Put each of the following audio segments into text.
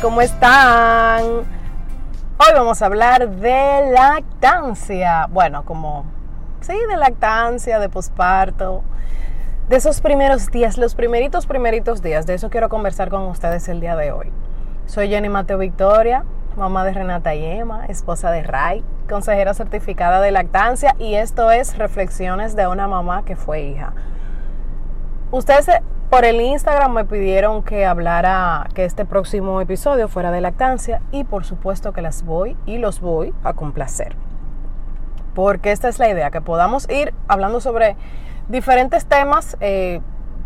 ¿cómo están? Hoy vamos a hablar de lactancia. Bueno, como, sí, de lactancia, de posparto, de esos primeros días, los primeritos, primeritos días. De eso quiero conversar con ustedes el día de hoy. Soy Jenny Mateo Victoria, mamá de Renata y Emma, esposa de Ray, consejera certificada de lactancia y esto es Reflexiones de una mamá que fue hija. Ustedes por el Instagram me pidieron que hablara, que este próximo episodio fuera de lactancia y por supuesto que las voy y los voy a complacer. Porque esta es la idea, que podamos ir hablando sobre diferentes temas eh,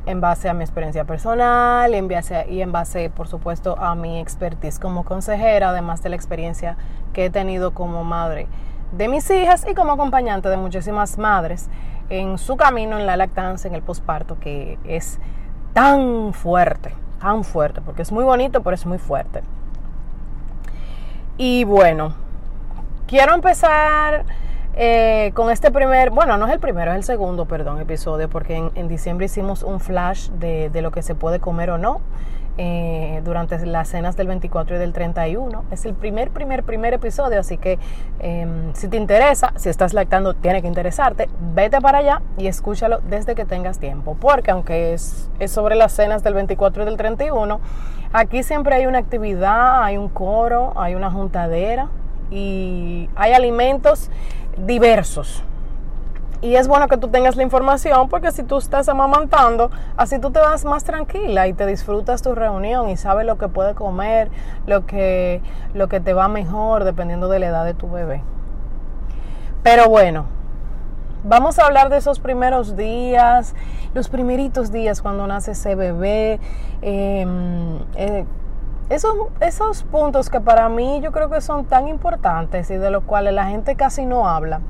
en base a mi experiencia personal en base y en base, por supuesto, a mi expertise como consejera, además de la experiencia que he tenido como madre de mis hijas y como acompañante de muchísimas madres en su camino en la lactancia, en el posparto, que es tan fuerte, tan fuerte, porque es muy bonito, pero es muy fuerte. Y bueno, quiero empezar eh, con este primer, bueno, no es el primero, es el segundo, perdón, episodio, porque en, diciembre hicimos un flash de, de, lo que se puede comer o no. Eh, durante las cenas del 24 y del 31. Es el primer, primer, primer episodio, así que em, si te interesa, si estás lactando, tiene que interesarte, vete para allá y escúchalo desde que tengas tiempo, porque aunque es, es sobre las cenas del 24 y del 31, aquí siempre hay una actividad, hay un coro, hay una juntadera y hay alimentos diversos. Y es bueno que tú tengas la información porque si tú estás amamantando, así tú te vas más tranquila y te disfrutas tu reunión y sabes lo que puede comer, lo que, lo que te va mejor dependiendo de la edad de tu bebé. Pero bueno, vamos a hablar de esos primeros días, los primeritos días cuando nace ese bebé. Em, eh, esos, esos puntos que para mí yo creo que son tan importantes y de los cuales la gente casi no habla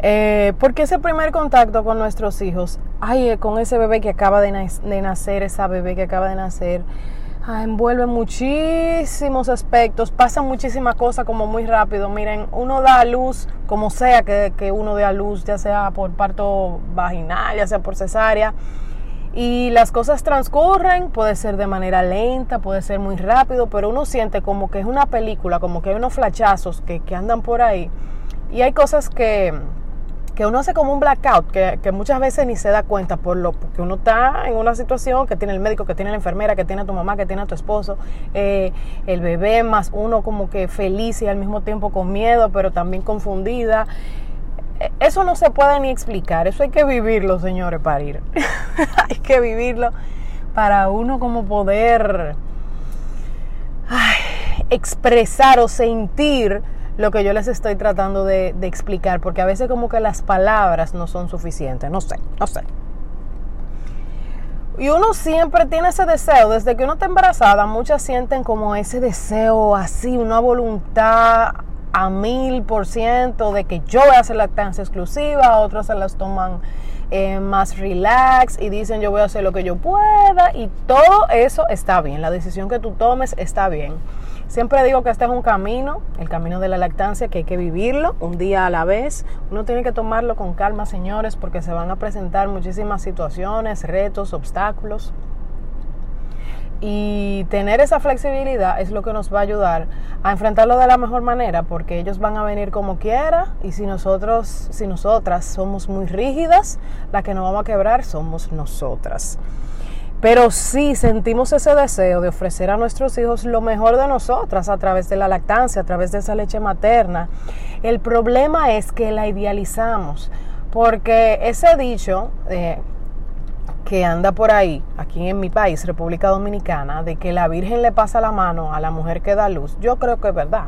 eh, porque ese primer contacto con nuestros hijos, ay, eh, con ese bebé que acaba de, nacer, esa bebé que acaba de nacer, ah, envuelve muchísimos aspectos, pasa muchísimas cosas como muy rápido. Miren, uno da a luz, como sea que, que uno dé a luz, ya sea por parto vaginal, ya sea por cesárea. Y las cosas transcurren, puede ser de manera lenta, puede ser muy rápido, pero uno siente como que es una película, como que hay unos flachazos que, que andan por ahí. Y hay cosas que, que uno hace como un blackout, que, muchas veces ni se da cuenta por lo que uno está en una situación que tiene el médico, que tiene la enfermera, que tiene a tu mamá, que tiene a tu esposo, eh, el bebé, más uno como que feliz y al mismo tiempo con miedo, pero también confundida. E, eso no se puede ni explicar, eso hay que vivirlo, señores, para ir. hay que vivirlo para uno como poder expresar o sentir lo que yo les estoy tratando de, explicar, porque a veces como que las palabras no son suficientes, no sé, no sé. Y uno siempre tiene ese deseo, desde que uno está embarazada, muchas sienten como ese deseo así, una voluntad a mil por ciento de que yo voy a hacer lactancia exclusiva, otros se las toman eh, más relax y dicen yo voy a hacer lo que yo pueda y todo eso está bien, la decisión que tú tomes está bien. Siempre digo que este es un camino, el camino de la lactancia, que hay que vivirlo un día a la vez. Uno tiene que tomarlo con calma, señores, porque se van a presentar muchísimas situaciones, retos, obstáculos. Y tener esa flexibilidad es lo que nos va a ayudar a enfrentarlo de la mejor manera, porque ellos van a venir como quiera y si nosotros, si nosotras somos muy rígidas, la que nos vamos a quebrar somos nosotras. Pero sí sentimos ese deseo de ofrecer a nuestros hijos lo mejor de nosotras a través de la lactancia, a través de esa leche materna. El problema es que la idealizamos, porque ese dicho eh, que anda por ahí, aquí en mi país, República Dominicana, de que la Virgen le pasa la mano a la mujer que da luz, yo creo que es verdad.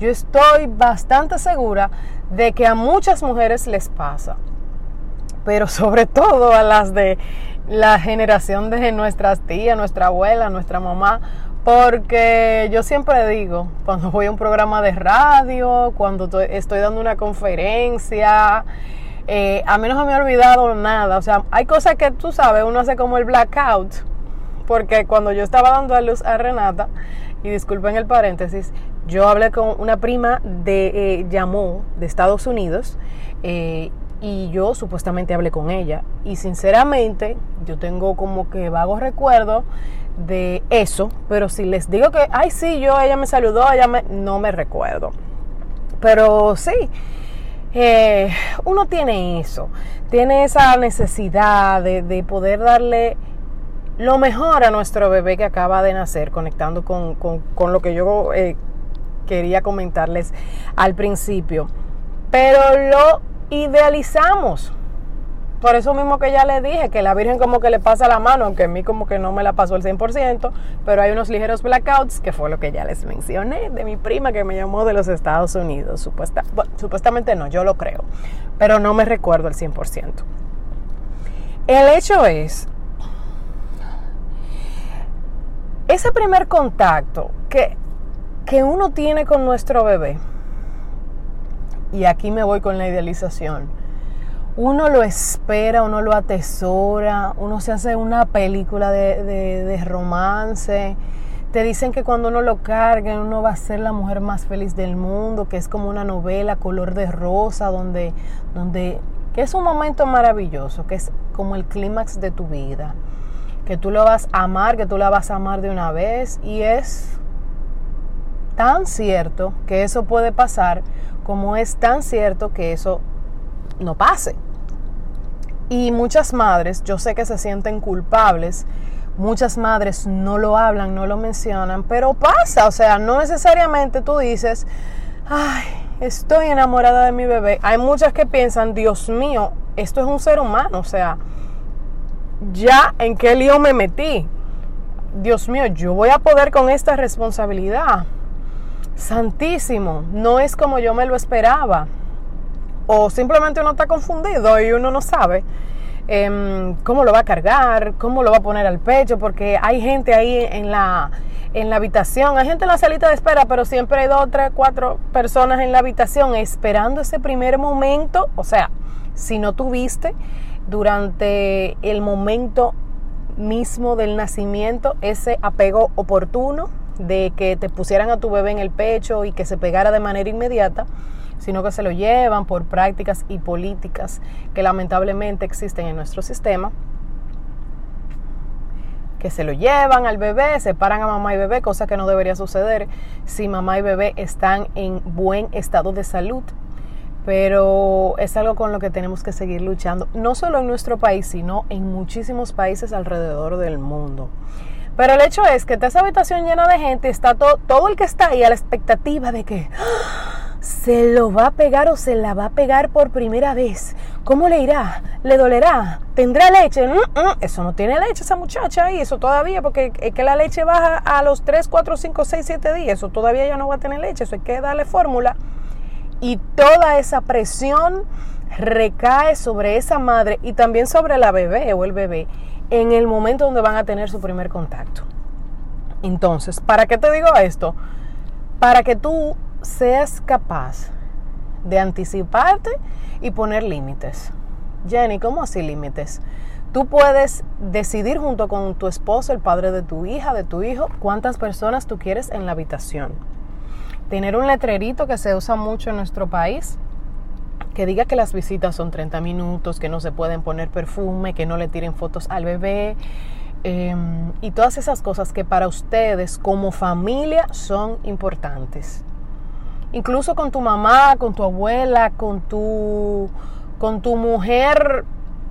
Yo estoy bastante segura de que a muchas mujeres les pasa, pero sobre todo a las de la generación de nuestras tías, nuestra abuela, nuestra mamá, porque yo siempre digo, cuando voy a un programa de radio, cuando estoy dando una conferencia, eh, a mí no se me ha olvidado nada. O sea, hay cosas que tú sabes, uno hace como el blackout, porque cuando yo estaba dando a luz a Renata, y disculpen el paréntesis, yo hablé con una prima de eh, llamó de Estados Unidos. Eh, y yo supuestamente hablé con ella. Y sinceramente, yo tengo como que vagos recuerdos de eso, pero si les digo que, ay, sí, yo, ella me saludó, ella me, no me recuerdo. Pero sí, eh, uno tiene eso, tiene esa necesidad de, poder darle lo mejor a nuestro bebé que acaba de nacer, conectando con, lo que yo eh, quería comentarles al principio. Pero lo idealizamos. Por eso mismo que ya le dije, que la Virgen como que le pasa la mano, aunque a mí como que no me la pasó al 100%, pero hay unos ligeros blackouts, que fue lo que ya les mencioné, de mi prima que me llamó de los Estados Unidos. Supuesta, supuestamente no, yo lo creo, pero no me recuerdo al 100%. El hecho es, ese primer contacto que, que uno tiene con nuestro bebé, y aquí me voy con la idealización. Uno lo espera, uno lo atesora, uno se hace una película de, romance. Te dicen que cuando uno lo cargue, uno va a ser la mujer más feliz del mundo, que es como una novela color de rosa, donde, donde, que es un momento maravilloso, que es como el clímax de tu vida, que tú lo vas a amar, que tú la vas a amar de una vez, y es tan cierto que eso puede pasar como es tan cierto que eso no pase. Y muchas madres, yo sé que se sienten culpables, muchas madres no lo hablan, no lo mencionan, pero pasa, o sea, no necesariamente tú dices, ay, estoy enamorada de mi bebé. Hay muchas que piensan, Dios mío, esto es un ser humano, o sea, ya en qué lío me metí. Dios mío, yo voy a poder con esta responsabilidad santísimo, no es como yo me lo esperaba. O simplemente uno está confundido y uno no sabe em, cómo lo va a cargar, cómo lo va a poner al pecho, porque hay gente ahí en la, en la habitación, hay gente en la salita de espera, pero siempre hay dos, tres, cuatro personas en la habitación esperando ese primer momento. O sea, si no tuviste durante el momento mismo del nacimiento ese apego oportuno, de que te pusieran a tu bebé en el pecho y que se pegara de manera inmediata, sino que se lo llevan por prácticas y políticas que lamentablemente existen en nuestro sistema, que se lo llevan al bebé, separan a mamá y bebé, cosa que no debería suceder si mamá y bebé están en buen estado de salud. Pero es algo con lo que tenemos que seguir luchando, no solo en nuestro país, sino en muchísimos países alrededor del mundo. Pero el hecho es que esa habitación llena de gente, está todo, todo el que está ahí a la expectativa de que ¡ah! se lo va a pegar o se la va a pegar por primera vez. ¿Cómo le irá? ¿Le dolerá? ¿Tendrá leche? Mm, mm, eso no tiene leche esa muchacha ahí, eso todavía, porque es que la leche baja a los 3, 4, 5, 6, 7 días, eso todavía ya no va a tener leche, eso hay que darle fórmula. Y toda esa presión recae sobre esa madre y también sobre la bebé o el bebé en el momento donde van a tener su primer contacto. Entonces, ¿para qué te digo esto? Para que tú seas capaz de anticiparte y poner límites. Jenny, ¿cómo así límites? Tú puedes decidir junto con tu esposo, el padre de tu hija, de tu hijo, cuántas personas tú quieres en la habitación. Tener un letrerito que se usa mucho en nuestro país, que diga que las visitas son 30 minutos, que no se pueden poner perfume, que no le tiren fotos al bebé em, y todas esas cosas que para ustedes como familia son importantes. Incluso con tu mamá, con tu abuela, con tu, con tu mujer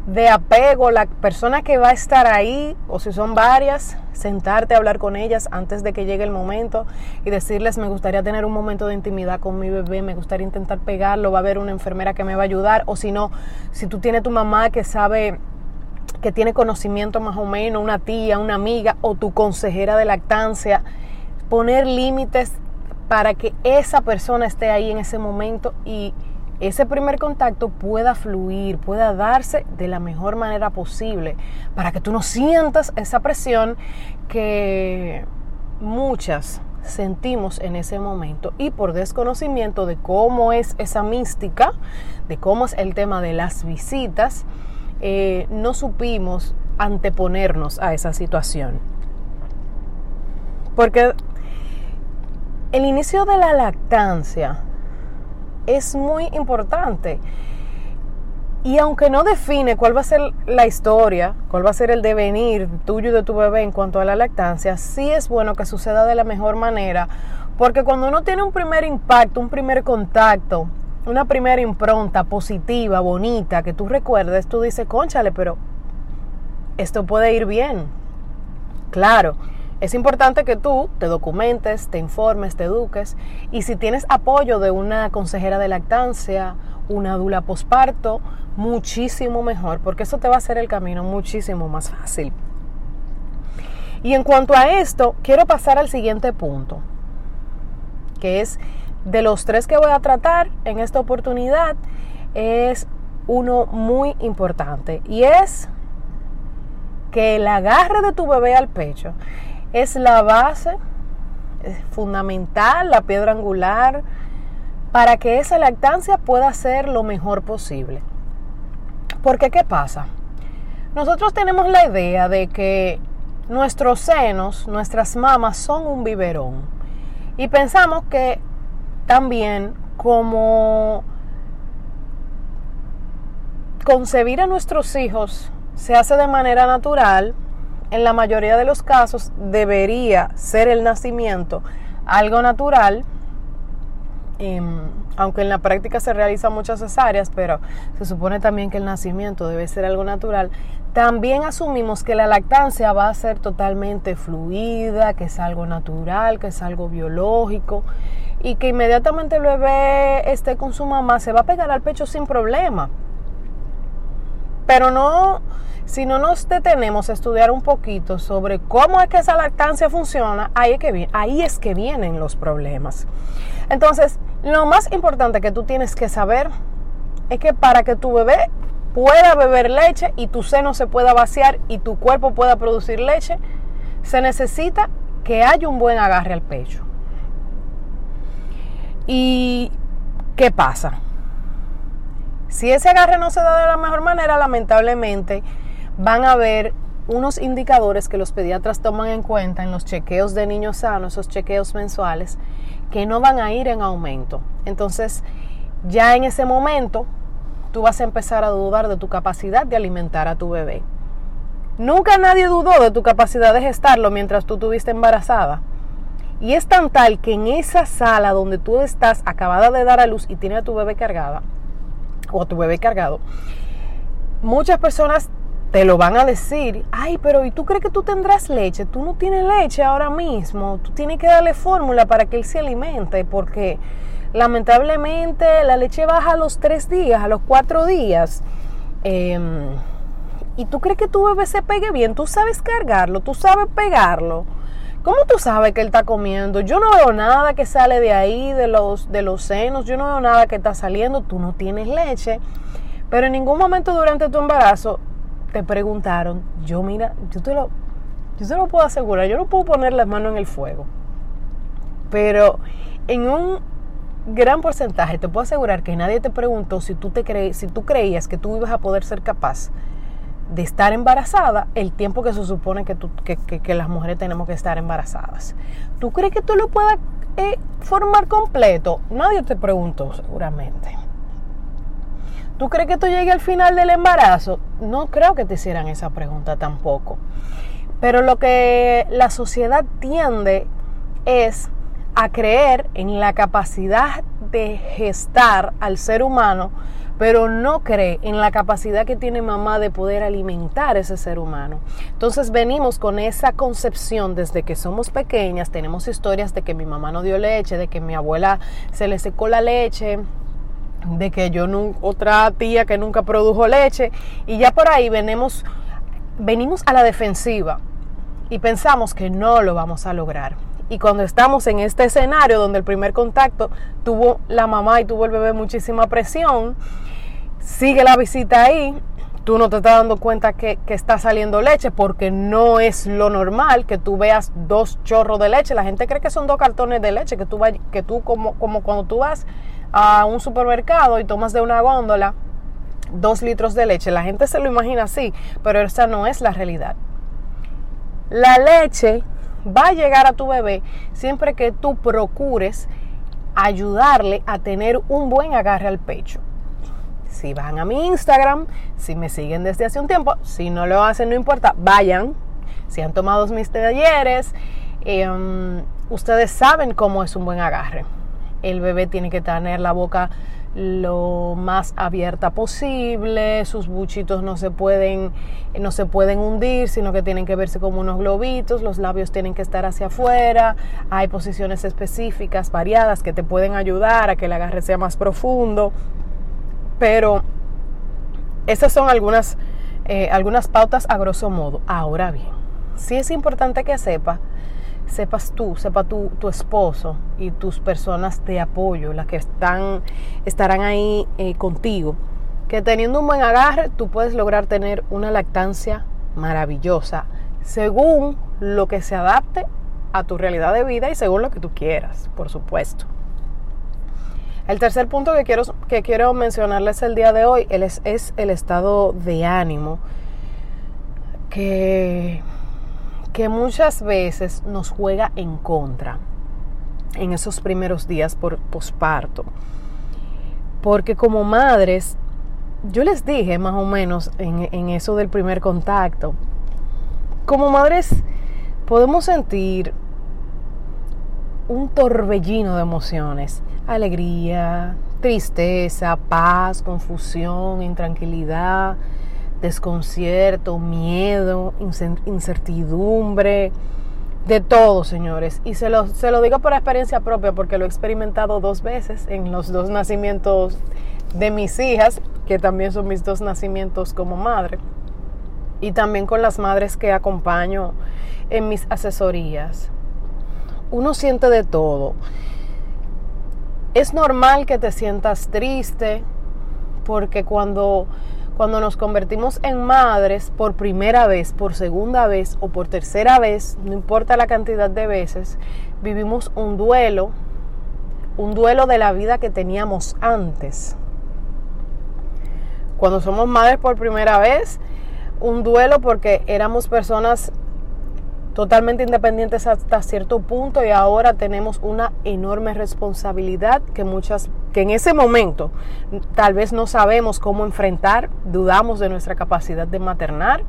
de apego, la persona que va a estar ahí, o si son varias, sentarte a hablar con ellas antes de que llegue el momento y decirles, me gustaría tener un momento de intimidad con mi bebé, me gustaría intentar pegarlo, va a haber una enfermera que me va a ayudar, o si no, si tú tienes tu mamá que sabe que tiene conocimiento más o menos, una tía, una amiga o tu consejera de lactancia, poner límites para que esa persona esté ahí en ese momento y ese primer contacto pueda fluir, pueda darse de la mejor manera posible, para que tú no sientas esa presión que muchas sentimos en ese momento y por desconocimiento de cómo es esa mística, de cómo es el tema de las visitas, eh, no supimos anteponernos a esa situación. Porque el inicio de la, la, es muy importante. Y aunque no define cuál va a ser la historia, cuál va a ser el devenir tuyo y de tu bebé en cuanto a la lactancia, sí es bueno que suceda de la mejor manera, porque cuando uno tiene un primer impacto, un primer contacto, una primera impronta positiva, bonita, que tú recuerdes, tú dices, conchale, pero esto puede ir bien. Claro, es importante que tú te documentes, te informes, te eduques y si tienes apoyo de una consejera de lactancia, una dula posparto, muchísimo mejor, porque eso te va a hacer el camino muchísimo más fácil. Y en cuanto a esto, quiero pasar al siguiente punto, que es de los tres que voy a tratar en esta oportunidad, es uno muy importante y es que el agarre de tu bebé al pecho es la base es fundamental, la piedra angular, para que esa lactancia pueda ser lo mejor posible. Porque ¿qué pasa? Nosotros tenemos la idea de que nuestros senos, nuestras mamas son un biberón. Y pensamos que también como concebir a nuestros hijos se hace de manera natural, en la mayoría de los casos debería ser el nacimiento algo natural, em, aunque en la práctica se realizan muchas cesáreas, pero se supone también que el nacimiento debe ser algo natural. También asumimos que la lactancia va a ser totalmente fluida, que es algo natural, que es algo biológico y que inmediatamente el bebé esté con su mamá se va a pegar al pecho sin problema. Pero no, si no nos detenemos a estudiar un poquito sobre cómo es que esa lactancia funciona, ahí es que, vienen los problemas. Entonces, lo más importante que tú tienes que saber es que para que tu bebé pueda beber leche y tu seno se pueda vaciar y tu cuerpo pueda producir leche, se necesita que haya un buen agarre al pecho. ¿Y qué pasa? Si ese agarre no se da de la mejor manera, lamentablemente van a haber unos indicadores que los pediatras toman en cuenta en los chequeos de niños sanos, esos chequeos mensuales, que no van a ir en aumento. Entonces, ya en ese momento, tú vas a empezar a dudar de tu capacidad de alimentar a tu bebé. Nunca nadie dudó de tu capacidad de gestarlo mientras tú estuviste embarazada. Y es tan tal que en esa sala donde tú estás acabada de dar a luz y tiene a tu bebé cargada, o tu bebé cargado, muchas personas te lo van a decir, ay, pero ¿y tú crees que tú tendrás leche? Tú no tienes leche ahora mismo, tú tienes que darle fórmula para que él se alimente, porque lamentablemente la leche baja a los tres días, a los cuatro días. Em, y tú crees que tu bebé se pegue bien, tú sabes cargarlo, tú sabes pegarlo. ¿Cómo tú sabes que él está comiendo? Yo no veo nada que sale de ahí, de los, de los senos, yo no veo nada que está saliendo, tú no tienes leche. Pero en ningún momento durante tu embarazo te preguntaron, yo mira, yo te lo, yo te lo puedo asegurar, yo no puedo poner las manos en el fuego. Pero en un gran porcentaje te puedo asegurar que nadie te preguntó si tú, te si tú creías que tú ibas a poder ser capaz de estar embarazada el tiempo que se supone que, tú, que, las mujeres tenemos que estar embarazadas. ¿Tú crees que tú lo puedas eh, formar completo? Nadie te preguntó seguramente. ¿Tú crees que tú llegues al final del embarazo? No creo que te hicieran esa pregunta tampoco. Pero lo que la sociedad tiende es a creer en la capacidad de gestar al ser humano pero no cree en la capacidad que tiene mamá de poder alimentar ese ser humano. Entonces venimos con esa concepción desde que somos pequeñas, tenemos historias de que mi mamá no dio leche, de que mi abuela se le secó la leche, de que yo no, otra tía que nunca produjo leche y ya por ahí venimos venimos a la defensiva y pensamos que no lo vamos a lograr. Y cuando estamos en este escenario donde el primer contacto tuvo la mamá y tuvo el bebé muchísima presión, sigue la visita ahí, tú no te estás dando cuenta que, está saliendo leche porque no es lo normal que tú veas dos chorros de leche. La gente cree que son dos cartones de leche, que tú, que tú como, como cuando tú vas a un supermercado y tomas de una góndola dos litros de leche. La gente se lo imagina así, pero esa no es la realidad. La leche va a llegar a tu bebé siempre que tú procures ayudarle a tener un buen agarre al pecho si van a mi Instagram, si me siguen desde hace un tiempo, si no lo hacen, no importa, vayan. Si han tomado mis talleres, em, ustedes saben cómo es un buen agarre. El bebé tiene que tener la boca lo más abierta posible, sus buchitos no se pueden no se pueden hundir, sino que tienen que verse como unos globitos, los labios tienen que estar hacia afuera, hay posiciones específicas variadas que te pueden ayudar a que el agarre sea más profundo, pero esas son algunas eh, algunas pautas a grosso modo. Ahora bien, sí es importante que sepa sepas tú, sepa tu, tu esposo y tus personas de apoyo, las que están, estarán ahí eh, contigo, que teniendo un buen agarre tú puedes lograr tener una lactancia maravillosa según lo que se adapte a tu realidad de vida y según lo que tú quieras, por supuesto. El tercer punto que quiero, que quiero mencionarles el día de hoy es, el estado de ánimo que que muchas veces nos juega en contra en esos primeros días por posparto. Porque como madres, yo les dije más o menos en, en, eso del primer contacto, como madres podemos sentir un torbellino de emociones, alegría, tristeza, paz, confusión, intranquilidad, desconcierto, miedo, incertidumbre, de todo, señores. Y se lo, se lo digo por experiencia propia porque lo he experimentado dos veces en los dos nacimientos de mis hijas, que también son mis dos nacimientos como madre, y también con las madres que acompaño en mis asesorías. Uno siente de todo. Es normal que te sientas triste porque cuando cuando nos convertimos en madres por primera vez, por segunda vez o por tercera vez, no importa la cantidad de veces, vivimos un duelo, un duelo de la vida que teníamos antes. Cuando somos madres por primera vez, un duelo porque éramos personas totalmente independientes hasta cierto punto y ahora tenemos una enorme responsabilidad que muchas que en ese momento tal vez no sabemos cómo enfrentar, dudamos de nuestra capacidad de maternar.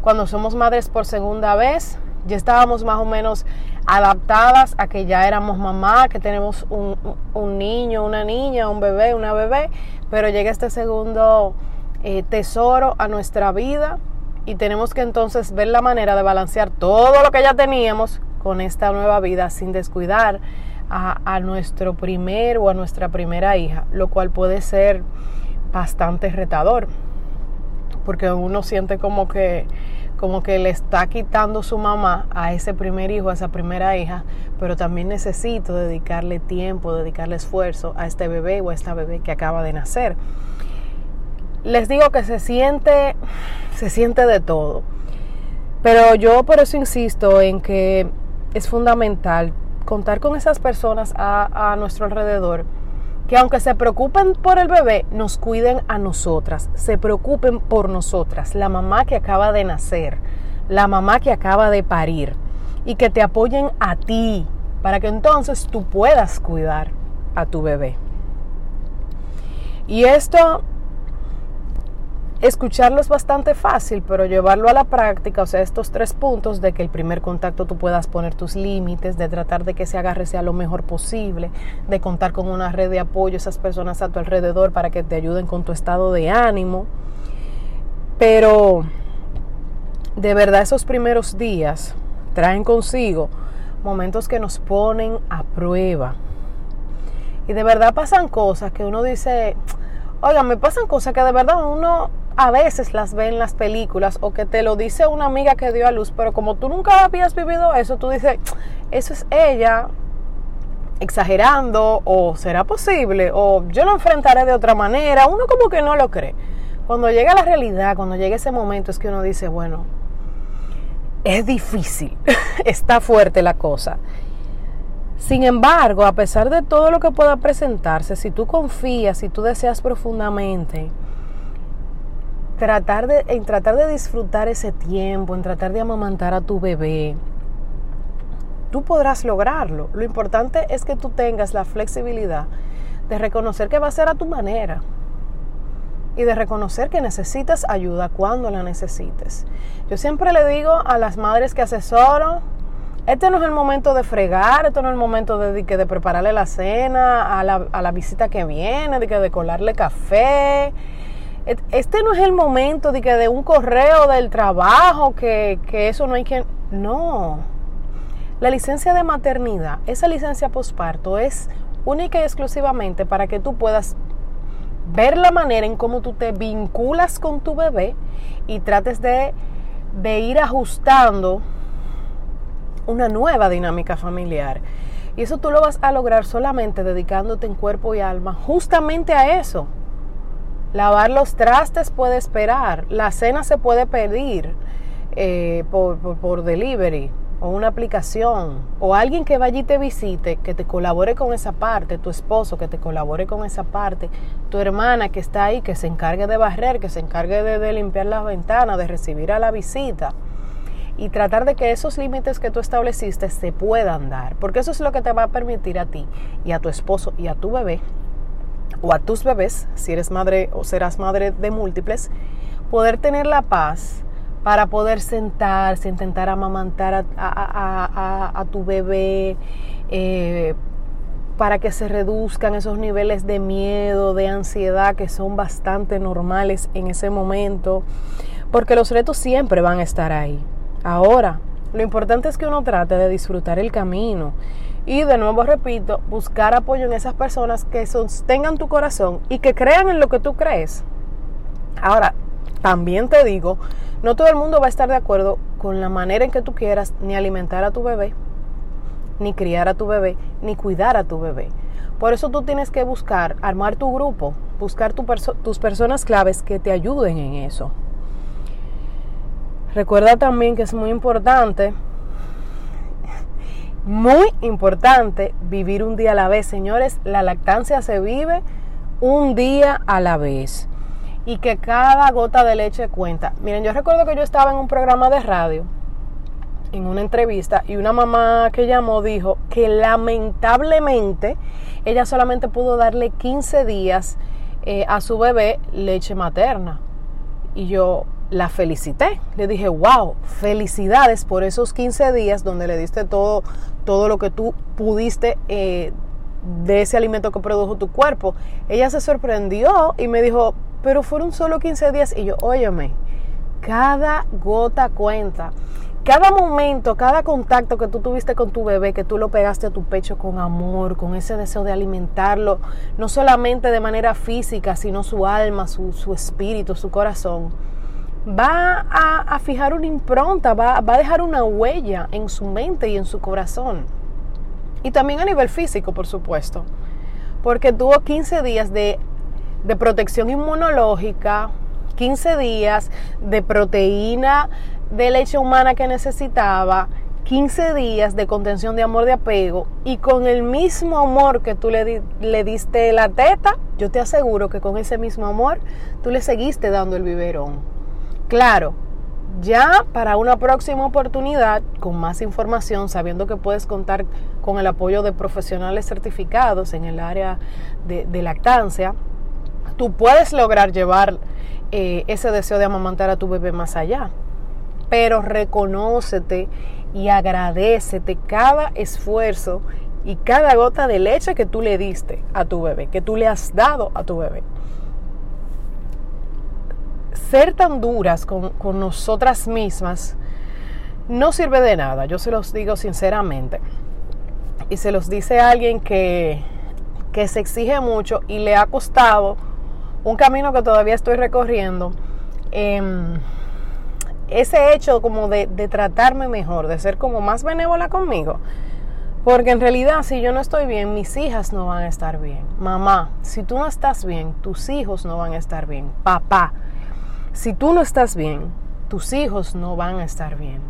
Cuando somos madres por segunda vez, ya estábamos más o menos adaptadas a que ya éramos mamá, que tenemos un, un niño, una niña, un bebé, una bebé, pero llega este segundo eh, tesoro a nuestra vida y tenemos que entonces ver la manera de balancear todo lo que ya teníamos con esta nueva vida sin descuidar a, nuestro primer o a nuestra primera hija, lo cual puede ser bastante retador, porque uno siente como que como que le está quitando su mamá a ese primer hijo, a esa primera hija, pero también necesito dedicarle tiempo, dedicarle esfuerzo a este bebé o a esta bebé que acaba de nacer les digo que se siente, se siente de todo. Pero yo por eso insisto en que es fundamental contar con esas personas a, a, nuestro alrededor que aunque se preocupen por el bebé, nos cuiden a nosotras, se preocupen por nosotras, la mamá que acaba de nacer, la mamá que acaba de parir, y que te apoyen a ti para que entonces tú puedas cuidar a tu bebé. Y esto Escucharlo es bastante fácil, pero llevarlo a la práctica, o sea, estos tres puntos de que el primer contacto tú puedas poner tus límites, de tratar de que ese agarre sea lo mejor posible, de contar con una red de apoyo, esas personas a tu alrededor para que te ayuden con tu estado de ánimo. Pero de verdad esos primeros días traen consigo momentos que nos ponen a prueba. Y de verdad pasan cosas que uno dice, oiga, me pasan cosas que de verdad uno a veces las ve en las películas o que te lo dice una amiga que dio a luz, pero como tú nunca habías vivido eso, tú dices, eso es ella exagerando o será posible o yo lo enfrentaré de otra manera, uno como que no lo cree. Cuando llega la realidad, cuando llega ese momento es que uno dice, bueno, es difícil, está fuerte la cosa. Sin embargo, a pesar de todo lo que pueda presentarse, si tú confías, si tú deseas profundamente, tratar de, en tratar de disfrutar ese tiempo, en tratar de amamantar a tu bebé, tú podrás lograrlo. Lo importante es que tú tengas la flexibilidad de reconocer que va a ser a tu manera. y de reconocer que necesitas ayuda cuando la necesites. Yo siempre le digo a las madres que asesoro, este no es el momento de fregar, este no es el momento de, de, prepararle la cena, a la, a la, visita que viene, de, de colarle café. Este no es el momento de, que de un correo del trabajo, que, que eso no hay que... No. La licencia de maternidad, esa licencia posparto es única y exclusivamente para que tú puedas ver la manera en cómo tú te vinculas con tu bebé y trates de, de ir ajustando una nueva dinámica familiar. Y eso tú lo vas a lograr solamente dedicándote en cuerpo y alma justamente a eso. Lavar los trastes puede esperar, la cena se puede pedir eh, por, delivery o una aplicación o alguien que vaya y te visite, que te colabore con esa parte, tu esposo que te colabore con esa parte, tu hermana que está ahí, que se encargue de barrer, que se encargue de, de limpiar las ventanas, de recibir a la visita y tratar de que esos límites que tú estableciste se puedan dar, porque eso es lo que te va a permitir a ti y a tu esposo y a tu bebé o a tus bebés, si eres madre o serás madre de múltiples, poder tener la paz para poder sentarse, intentar amamantar a, tu bebé, eh, para que se reduzcan esos niveles de miedo, de ansiedad que son bastante normales en ese momento, porque los retos siempre van a estar ahí. Ahora, lo importante es que uno trate de disfrutar el camino y de nuevo repito, buscar apoyo en esas personas que sostengan tu corazón y que crean en lo que tú crees. Ahora, también te digo, no todo el mundo va a estar de acuerdo con la manera en que tú quieras ni alimentar a tu bebé, ni criar a tu bebé, ni cuidar a tu bebé. Por eso tú tienes que buscar, armar tu grupo, buscar tus personas claves que te ayuden en eso. Recuerda también que es muy importante, muy importante vivir un día a la vez. Señores, la lactancia se vive un día a la vez y que cada gota de leche cuenta. Miren, yo recuerdo que yo estaba en un programa de radio, en una entrevista, y una mamá que llamó dijo que lamentablemente ella solamente pudo darle 15 días eh, a su bebé leche materna. Y yo, la felicité. Le dije, wow, felicidades por esos 15 días donde le diste todo, todo lo que tú pudiste eh, de ese alimento que produjo tu cuerpo. Ella se sorprendió y me dijo, pero fueron solo 15 días. Y yo, óyeme, cada gota cuenta. Cada momento, cada contacto que tú tuviste con tu bebé, que tú lo pegaste a tu pecho con amor, con ese deseo de alimentarlo, no solamente de manera física, sino su alma, su, su espíritu, su corazón va a, fijar una impronta, va, a dejar una huella en su mente y en su corazón. Y también a nivel físico, por supuesto. Porque tuvo 15 días de, de protección inmunológica, 15 días de proteína de leche humana que necesitaba, 15 días de contención de amor de apego y con el mismo amor que tú le, le, diste la teta, yo te aseguro que con ese mismo amor tú le seguiste dando el biberón. Claro, ya para una próxima oportunidad, con más información, sabiendo que puedes contar con el apoyo de profesionales certificados en el área de, lactancia, tú puedes lograr llevar eh, ese deseo de amamantar a tu bebé más allá. Pero reconócete y agradecete cada esfuerzo y cada gota de leche que tú le diste a tu bebé, que tú le has dado a tu bebé ser tan duras con, nosotras mismas no sirve de nada, yo se los digo sinceramente. Y se los dice alguien que, que se exige mucho y le ha costado un camino que todavía estoy recorriendo. Em, ese hecho como de, de, tratarme mejor, de ser como más benévola conmigo. Porque en realidad si yo no estoy bien, mis hijas no van a estar bien. Mamá, si tú no estás bien, tus hijos no van a estar bien. Papá, si tú no estás bien, tus hijos no van a estar bien.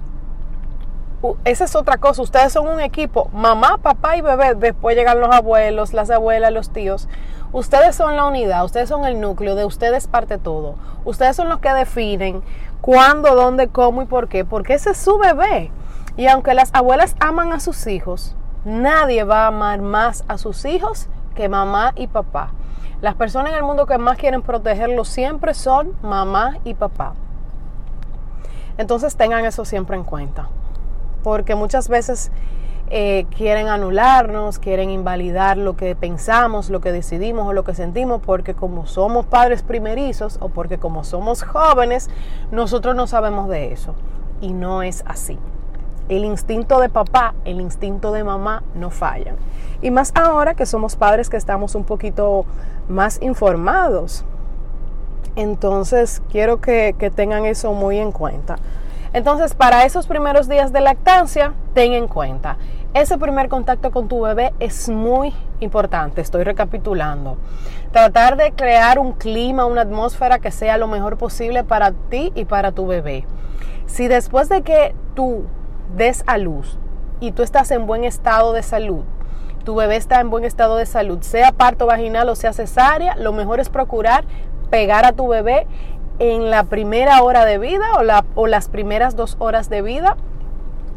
Esa es otra cosa, ustedes son un equipo, mamá, papá y bebé, después llegan los abuelos, las abuelas, los tíos. Ustedes son la unidad, ustedes son el núcleo, de ustedes parte todo. Ustedes son los que definen cuándo, dónde, cómo y por qué, porque ese es su bebé. Y aunque las abuelas aman a sus hijos, nadie va a amar más a sus hijos que mamá y papá. Las personas en el mundo que más quieren protegerlo siempre son mamá y papá. Entonces tengan eso siempre en cuenta, porque muchas veces eh, quieren anularnos, quieren invalidar lo que pensamos, lo que decidimos o lo que sentimos, porque como somos padres primerizos o porque como somos jóvenes, nosotros no sabemos de eso. Y no es así. El instinto de papá, el instinto de mamá no fallan. Y más ahora que somos padres que estamos un poquito más informados. Entonces, quiero que, que tengan eso muy en cuenta. Entonces, para esos primeros días de lactancia, ten en cuenta, ese primer contacto con tu bebé es muy importante, estoy recapitulando. Tratar de crear un clima, una atmósfera que sea lo mejor posible para ti y para tu bebé. Si después de que tú des a luz y tú estás en buen estado de salud, tu bebé está en buen estado de salud, sea parto vaginal o sea cesárea, lo mejor es procurar pegar a tu bebé en la primera hora de vida o, las primeras dos horas de vida.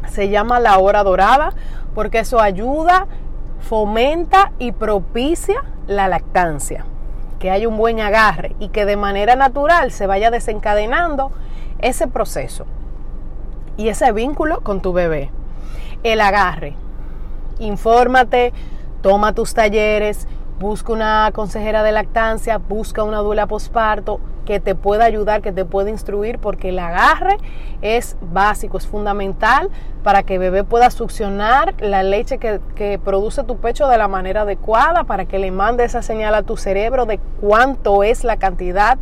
Se llama la hora dorada porque eso ayuda, fomenta y propicia la lactancia. Que haya un buen agarre y que de manera natural se vaya desencadenando ese proceso y ese vínculo con tu bebé. El agarre. Infórmate, toma tus talleres, busca una consejera de lactancia, busca una dula posparto que te pueda ayudar, que te pueda instruir, porque el agarre es básico, es fundamental para que el bebé pueda succionar la leche que, que, produce tu pecho de la manera adecuada, para que le mande esa señal a tu cerebro de cuánto es la cantidad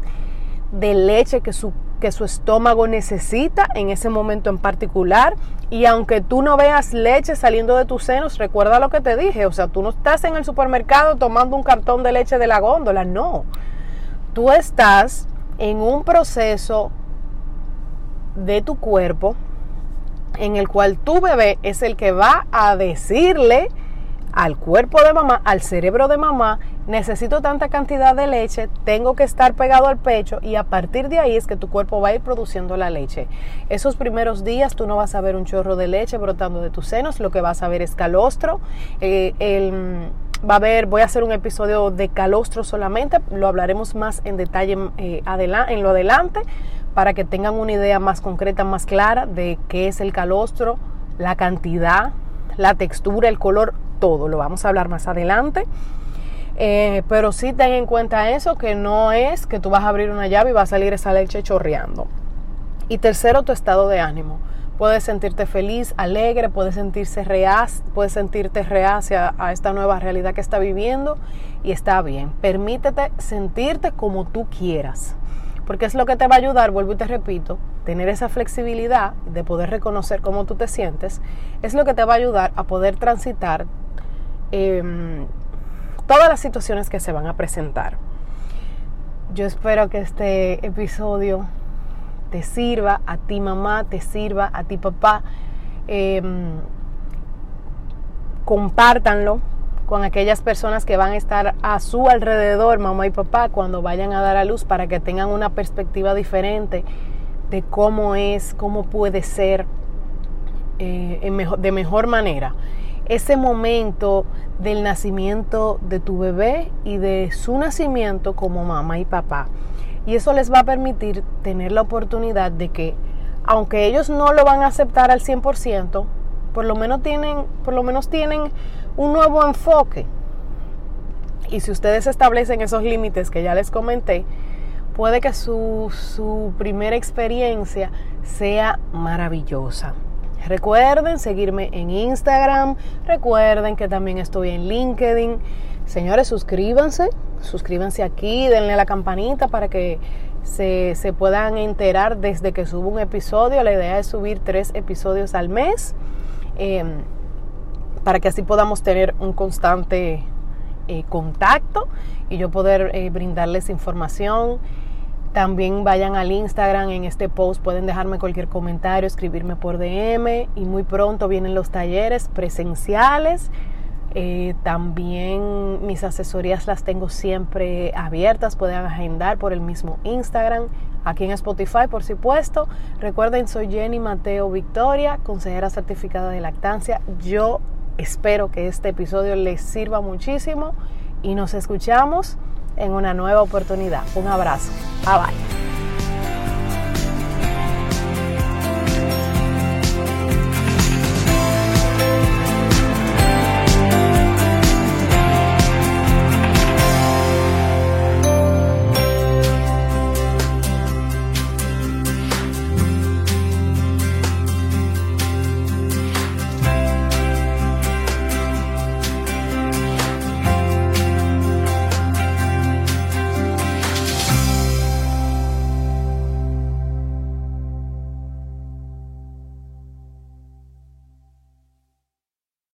de leche que su que su estómago necesita en ese momento en particular. Y aunque tú no veas leche saliendo de tus senos, recuerda lo que te dije, o sea, tú no estás en el supermercado tomando un cartón de leche de la góndola, no. Tú estás en un proceso de tu cuerpo en el cual tu bebé es el que va a decirle al cuerpo de mamá, al cerebro de mamá, necesito tanta cantidad de leche, tengo que estar pegado al pecho y a partir de ahí es que tu cuerpo va a ir produciendo la leche. Esos primeros días tú no vas a ver un chorro de leche brotando de tus senos, lo que vas a ver es calostro. Eh, va a haber, voy a hacer un episodio de calostro solamente, lo hablaremos más en detalle eh, en lo adelante para que tengan una idea más concreta, más clara de qué es el calostro, la cantidad, la textura, el color, todo. Lo vamos a hablar más adelante. Eh, pero sí ten en cuenta eso, que no es que tú vas a abrir una llave y va a salir esa leche chorreando. Y tercero, tu estado de ánimo. Puedes sentirte feliz, alegre, puedes, sentirse reaz, puedes sentirte reacia a esta nueva realidad que está viviendo y está bien. Permítete sentirte como tú quieras porque es lo que te va a ayudar, vuelvo y te repito, tener esa flexibilidad de poder reconocer cómo tú te sientes, es lo que te va a ayudar a poder transitar em, todas las situaciones que se van a presentar. Yo espero que este episodio te sirva a ti mamá, te sirva a ti papá. Em, compártanlo con aquellas personas que van a estar a su alrededor, mamá y papá, cuando vayan a dar a luz para que tengan una perspectiva diferente de cómo es, cómo puede ser eh, de mejor manera. Ese momento del nacimiento de tu bebé y de su nacimiento como mamá y papá. Y eso les va a permitir tener la oportunidad de que, aunque ellos no lo van a aceptar al 100%, por lo menos tienen, por lo menos tienen un nuevo enfoque. Y si ustedes establecen esos límites que ya les comenté, puede que su, su primera experiencia sea maravillosa. Recuerden seguirme en Instagram, recuerden que también estoy en LinkedIn. Señores, suscríbanse, suscríbanse aquí, denle la campanita para que se, se, puedan enterar desde que subo un episodio. La idea es subir tres episodios al mes. Em, para que así podamos tener un constante eh, contacto y yo poder eh, brindarles información. También vayan al Instagram, en este post pueden dejarme cualquier comentario, escribirme por DM y muy pronto vienen los talleres presenciales. Eh, también mis asesorías las tengo siempre abiertas, pueden agendar por el mismo Instagram aquí en Spotify, por supuesto. Recuerden, soy Jenny Mateo Victoria, consejera certificada de lactancia. Yo espero que este episodio les sirva muchísimo y nos escuchamos en una nueva oportunidad. Un abrazo. Bye bye.